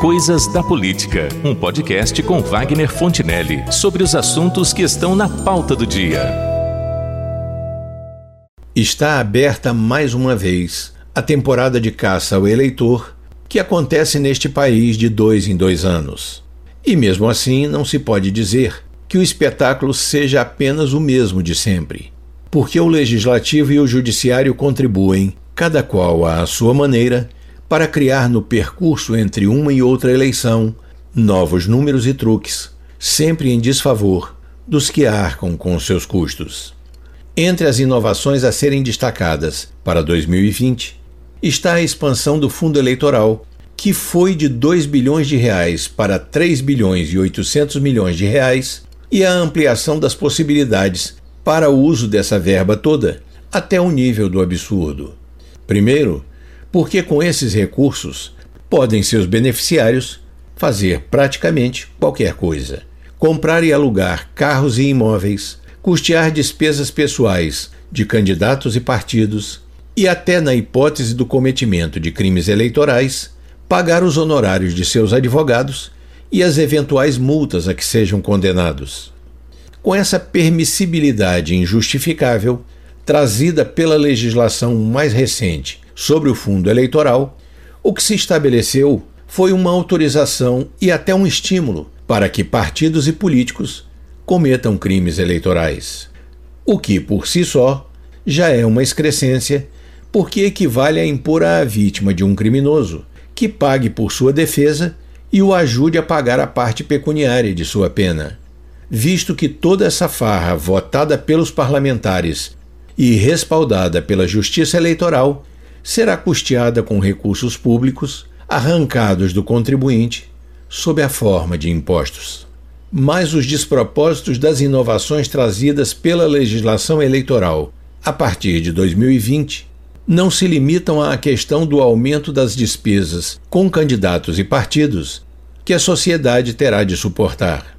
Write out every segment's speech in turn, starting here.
Coisas da Política, um podcast com Wagner Fontinelli sobre os assuntos que estão na pauta do dia. Está aberta mais uma vez a temporada de caça ao eleitor que acontece neste país de dois em dois anos. E mesmo assim, não se pode dizer que o espetáculo seja apenas o mesmo de sempre, porque o legislativo e o judiciário contribuem, cada qual à sua maneira, para criar no percurso entre uma e outra eleição novos números e truques, sempre em desfavor dos que arcam com seus custos. Entre as inovações a serem destacadas para 2020 está a expansão do fundo eleitoral, que foi de 2 bilhões de reais para 3 bilhões e 800 milhões de reais, e a ampliação das possibilidades para o uso dessa verba toda até o nível do absurdo. Primeiro, porque com esses recursos podem seus beneficiários fazer praticamente qualquer coisa: comprar e alugar carros e imóveis, custear despesas pessoais de candidatos e partidos e, até na hipótese do cometimento de crimes eleitorais, pagar os honorários de seus advogados e as eventuais multas a que sejam condenados. Com essa permissibilidade injustificável, trazida pela legislação mais recente sobre o fundo eleitoral, o que se estabeleceu foi uma autorização e até um estímulo para que partidos e políticos cometam crimes eleitorais. O que, por si só, já é uma excrescência, porque equivale a impor à vítima de um criminoso que pague por sua defesa e o ajude a pagar a parte pecuniária de sua pena. Visto que toda essa farra votada pelos parlamentares e respaldada pela Justiça Eleitoral será custeada com recursos públicos arrancados do contribuinte sob a forma de impostos. Mas os despropósitos das inovações trazidas pela legislação eleitoral a partir de 2020 não se limitam à questão do aumento das despesas com candidatos e partidos que a sociedade terá de suportar.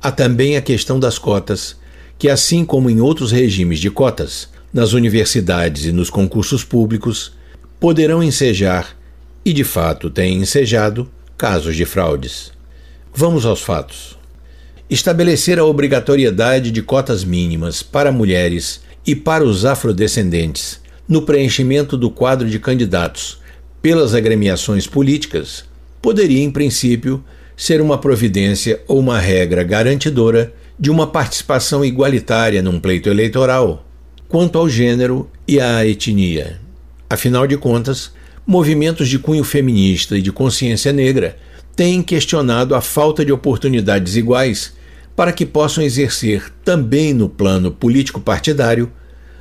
Há também a questão das cotas, que, assim como em outros regimes de cotas, nas universidades e nos concursos públicos poderão ensejar, e de fato têm ensejado, casos de fraudes. Vamos aos fatos. Estabelecer a obrigatoriedade de cotas mínimas para mulheres e para os afrodescendentes no preenchimento do quadro de candidatos pelas agremiações políticas poderia, em princípio, ser uma providência ou uma regra garantidora de uma participação igualitária num pleito eleitoral quanto ao gênero e à etnia. Afinal de contas, movimentos de cunho feminista e de consciência negra têm questionado a falta de oportunidades iguais para que possam exercer também no plano político-partidário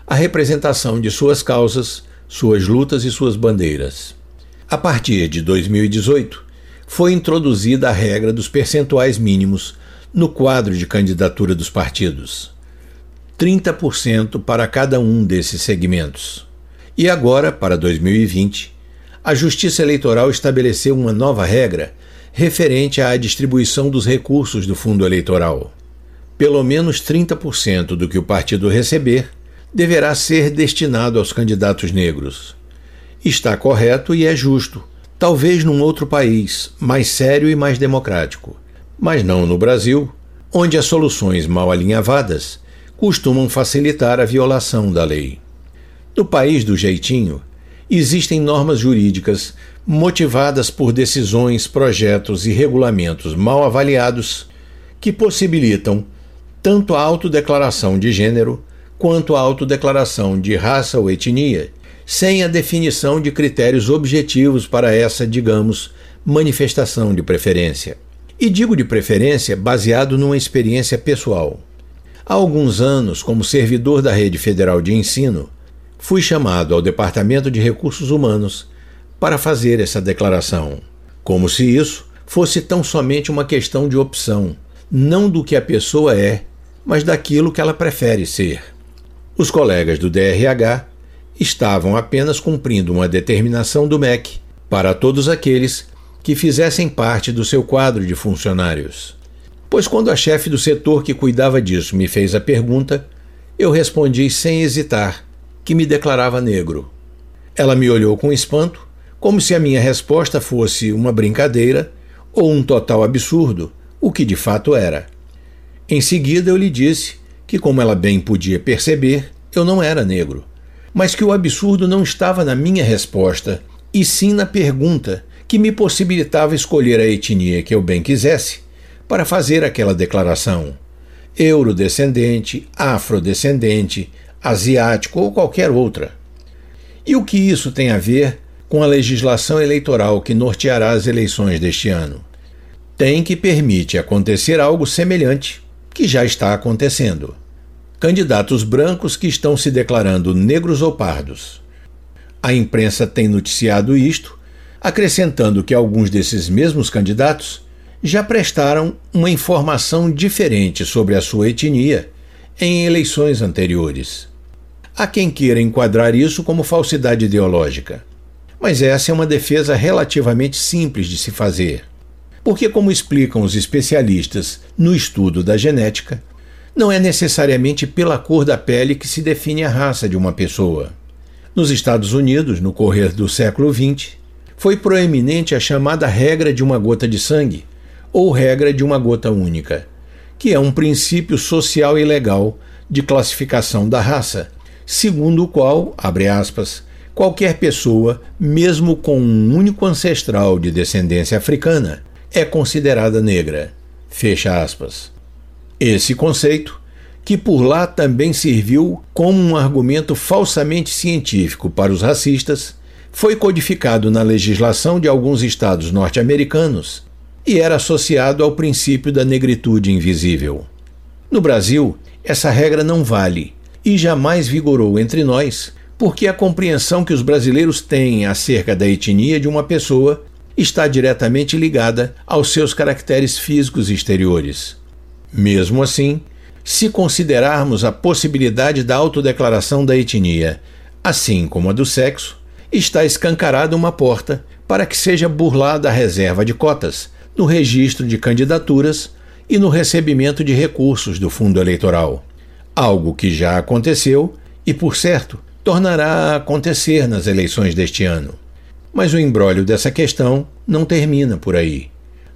a representação de suas causas, suas lutas e suas bandeiras. A partir de 2018, foi introduzida a regra dos percentuais mínimos no quadro de candidatura dos partidos. 30% para cada um desses segmentos. E agora, para 2020, a Justiça Eleitoral estabeleceu uma nova regra referente à distribuição dos recursos do fundo eleitoral. Pelo menos 30% do que o partido receber deverá ser destinado aos candidatos negros. Está correto e é justo, talvez num outro país mais sério e mais democrático, mas não no Brasil, onde as soluções mal alinhavadas costumam facilitar a violação da lei. No país do jeitinho, existem normas jurídicas motivadas por decisões, projetos e regulamentos mal avaliados que possibilitam tanto a autodeclaração de gênero quanto a autodeclaração de raça ou etnia, sem a definição de critérios objetivos para essa, digamos, manifestação de preferência. E digo de preferência baseado numa experiência pessoal. Há alguns anos, como servidor da Rede Federal de Ensino, fui chamado ao Departamento de Recursos Humanos para fazer essa declaração, como se isso fosse tão somente uma questão de opção, não do que a pessoa é, mas daquilo que ela prefere ser. Os colegas do DRH estavam apenas cumprindo uma determinação do MEC para todos aqueles que fizessem parte do seu quadro de funcionários. Pois quando a chefe do setor que cuidava disso me fez a pergunta, eu respondi sem hesitar que me declarava negro. Ela me olhou com espanto, como se a minha resposta fosse uma brincadeira ou um total absurdo, o que de fato era. Em seguida eu lhe disse que, como ela bem podia perceber, eu não era negro, mas que o absurdo não estava na minha resposta, e sim na pergunta que me possibilitava escolher a etnia que eu bem quisesse para fazer aquela declaração. Eurodescendente, afrodescendente, asiático ou qualquer outra. E o que isso tem a ver com a legislação eleitoral que norteará as eleições deste ano? Tem que permite acontecer algo semelhante, que já está acontecendo. Candidatos brancos que estão se declarando negros ou pardos. A imprensa tem noticiado isto, acrescentando que alguns desses mesmos candidatos já prestaram uma informação diferente sobre a sua etnia em eleições anteriores. Há quem queira enquadrar isso como falsidade ideológica. Mas essa é uma defesa relativamente simples de se fazer. Porque, como explicam os especialistas no estudo da genética, não é necessariamente pela cor da pele que se define a raça de uma pessoa. Nos Estados Unidos, no correr do século XX, foi proeminente a chamada regra de uma gota de sangue, ou regra de uma gota única, que é um princípio social e legal de classificação da raça, segundo o qual, abre aspas, qualquer pessoa, mesmo com um único ancestral de descendência africana, é considerada negra. Fecha aspas. Esse conceito, que por lá também serviu como um argumento falsamente científico para os racistas, foi codificado na legislação de alguns estados norte-americanos e era associado ao princípio da negritude invisível. No Brasil, essa regra não vale e jamais vigorou entre nós, porque a compreensão que os brasileiros têm acerca da etnia de uma pessoa está diretamente ligada aos seus caracteres físicos exteriores. Mesmo assim, se considerarmos a possibilidade da autodeclaração da etnia, assim como a do sexo, está escancarada uma porta para que seja burlada a reserva de cotas, no registro de candidaturas e no recebimento de recursos do fundo eleitoral. Algo que já aconteceu e, por certo, tornará a acontecer nas eleições deste ano. Mas o embrólio dessa questão não termina por aí.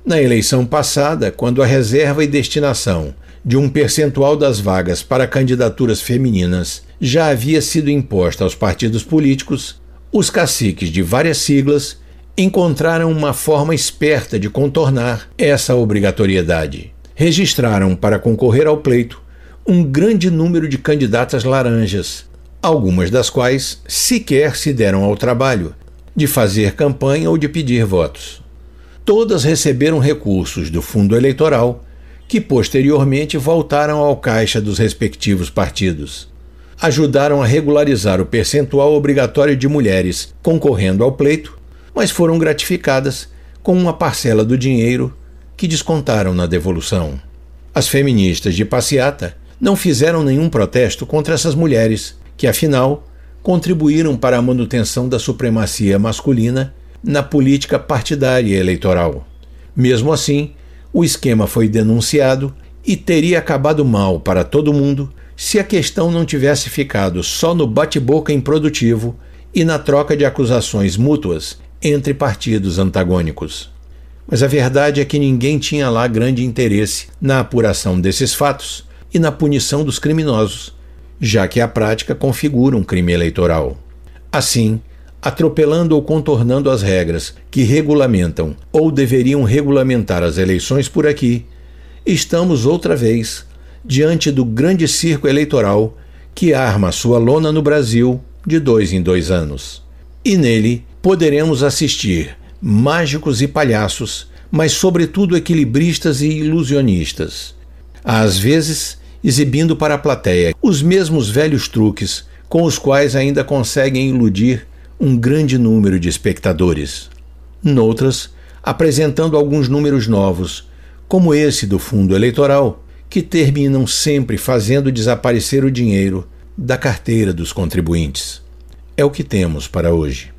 Na eleição passada, quando a reserva e destinação de um percentual das vagas para candidaturas femininas já havia sido imposta aos partidos políticos, os caciques de várias siglas encontraram uma forma esperta de contornar essa obrigatoriedade. Registraram para concorrer ao pleito um grande número de candidatas laranjas, algumas das quais sequer se deram ao trabalho de fazer campanha ou de pedir votos. Todas receberam recursos do fundo eleitoral, que posteriormente voltaram ao caixa dos respectivos partidos. Ajudaram a regularizar o percentual obrigatório de mulheres concorrendo ao pleito mas foram gratificadas com uma parcela do dinheiro que descontaram na devolução. As feministas de passeata não fizeram nenhum protesto contra essas mulheres, que afinal contribuíram para a manutenção da supremacia masculina na política partidária e eleitoral. Mesmo assim, o esquema foi denunciado e teria acabado mal para todo mundo se a questão não tivesse ficado só no bate-boca improdutivo e na troca de acusações mútuas entre partidos antagônicos. Mas a verdade é que ninguém tinha lá grande interesse na apuração desses fatos e na punição dos criminosos, já que a prática configura um crime eleitoral. Assim, atropelando ou contornando as regras que regulamentam ou deveriam regulamentar as eleições por aqui, estamos outra vez diante do grande circo eleitoral que arma sua lona no Brasil de dois em dois anos. E nele poderemos assistir mágicos e palhaços, mas, sobretudo, equilibristas e ilusionistas. Às vezes, exibindo para a plateia os mesmos velhos truques com os quais ainda conseguem iludir um grande número de espectadores. Noutras, apresentando alguns números novos, como esse do fundo eleitoral, que terminam sempre fazendo desaparecer o dinheiro da carteira dos contribuintes. É o que temos para hoje.